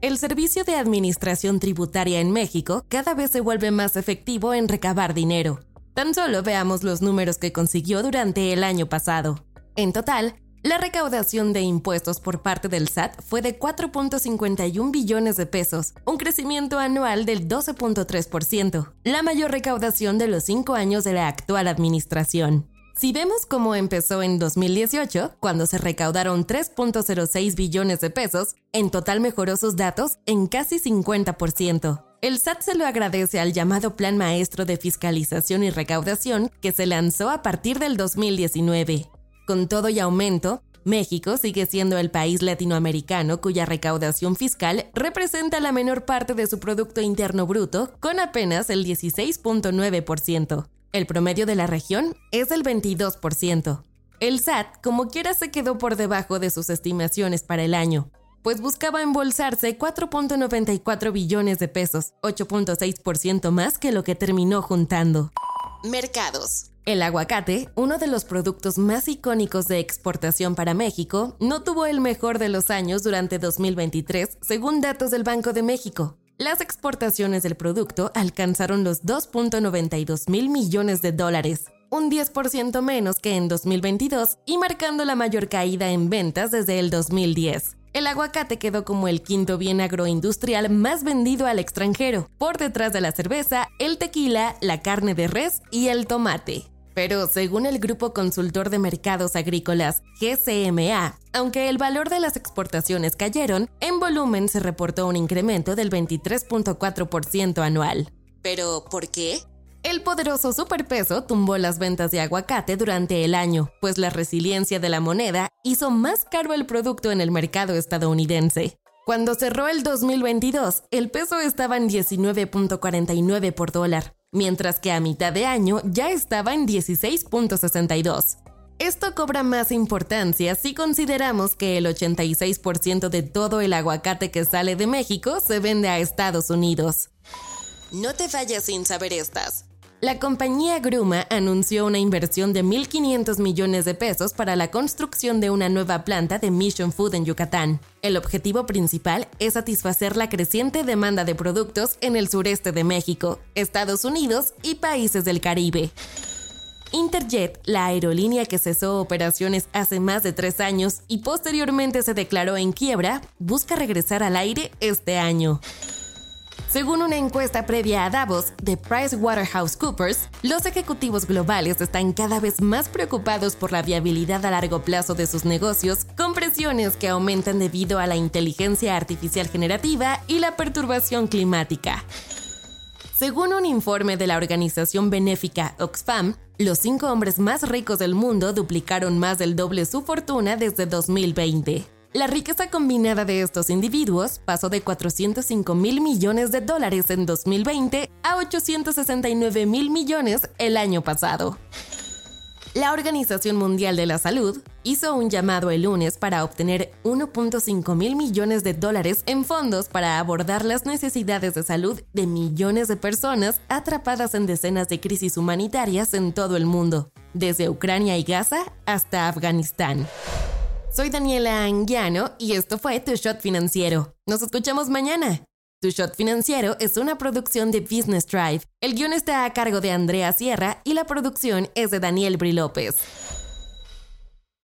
El Servicio de Administración Tributaria en México cada vez se vuelve más efectivo en recabar dinero. Tan solo veamos los números que consiguió durante el año pasado. En total, la recaudación de impuestos por parte del SAT fue de 4.51 billones de pesos, un crecimiento anual del 12.3%, la mayor recaudación de los cinco años de la actual administración. Si vemos cómo empezó en 2018, cuando se recaudaron 3.06 billones de pesos, en total mejoró sus datos en casi 50%. El SAT se lo agradece al llamado Plan Maestro de Fiscalización y Recaudación que se lanzó a partir del 2019. Con todo y aumento, México sigue siendo el país latinoamericano cuya recaudación fiscal representa la menor parte de su Producto Interno Bruto, con apenas el 16.9%. El promedio de la región es del 22%. El SAT, como quiera, se quedó por debajo de sus estimaciones para el año, pues buscaba embolsarse 4.94 billones de pesos, 8.6% más que lo que terminó juntando. Mercados. El aguacate, uno de los productos más icónicos de exportación para México, no tuvo el mejor de los años durante 2023, según datos del Banco de México. Las exportaciones del producto alcanzaron los 2.92 mil millones de dólares, un 10% menos que en 2022 y marcando la mayor caída en ventas desde el 2010. El aguacate quedó como el quinto bien agroindustrial más vendido al extranjero, por detrás de la cerveza, el tequila, la carne de res y el tomate. Pero según el Grupo Consultor de Mercados Agrícolas, GCMA, aunque el valor de las exportaciones cayeron, en volumen se reportó un incremento del 23.4% anual. ¿Pero por qué? El poderoso superpeso tumbó las ventas de aguacate durante el año, pues la resiliencia de la moneda hizo más caro el producto en el mercado estadounidense. Cuando cerró el 2022, el peso estaba en 19.49 por dólar, mientras que a mitad de año ya estaba en 16.62. Esto cobra más importancia si consideramos que el 86% de todo el aguacate que sale de México se vende a Estados Unidos. No te vayas sin saber estas. La compañía Gruma anunció una inversión de 1.500 millones de pesos para la construcción de una nueva planta de Mission Food en Yucatán. El objetivo principal es satisfacer la creciente demanda de productos en el sureste de México, Estados Unidos y países del Caribe. Interjet, la aerolínea que cesó operaciones hace más de tres años y posteriormente se declaró en quiebra, busca regresar al aire este año. Según una encuesta previa a Davos de PricewaterhouseCoopers, los ejecutivos globales están cada vez más preocupados por la viabilidad a largo plazo de sus negocios, con presiones que aumentan debido a la inteligencia artificial generativa y la perturbación climática. Según un informe de la organización benéfica Oxfam, los cinco hombres más ricos del mundo duplicaron más del doble su fortuna desde 2020. La riqueza combinada de estos individuos pasó de 405 mil millones de dólares en 2020 a 869 mil millones el año pasado. La Organización Mundial de la Salud hizo un llamado el lunes para obtener 1.5 mil millones de dólares en fondos para abordar las necesidades de salud de millones de personas atrapadas en decenas de crisis humanitarias en todo el mundo, desde Ucrania y Gaza hasta Afganistán. Soy Daniela Anguiano y esto fue Tu Shot Financiero. Nos escuchamos mañana. Tu Shot Financiero es una producción de Business Drive. El guion está a cargo de Andrea Sierra y la producción es de Daniel Bri López.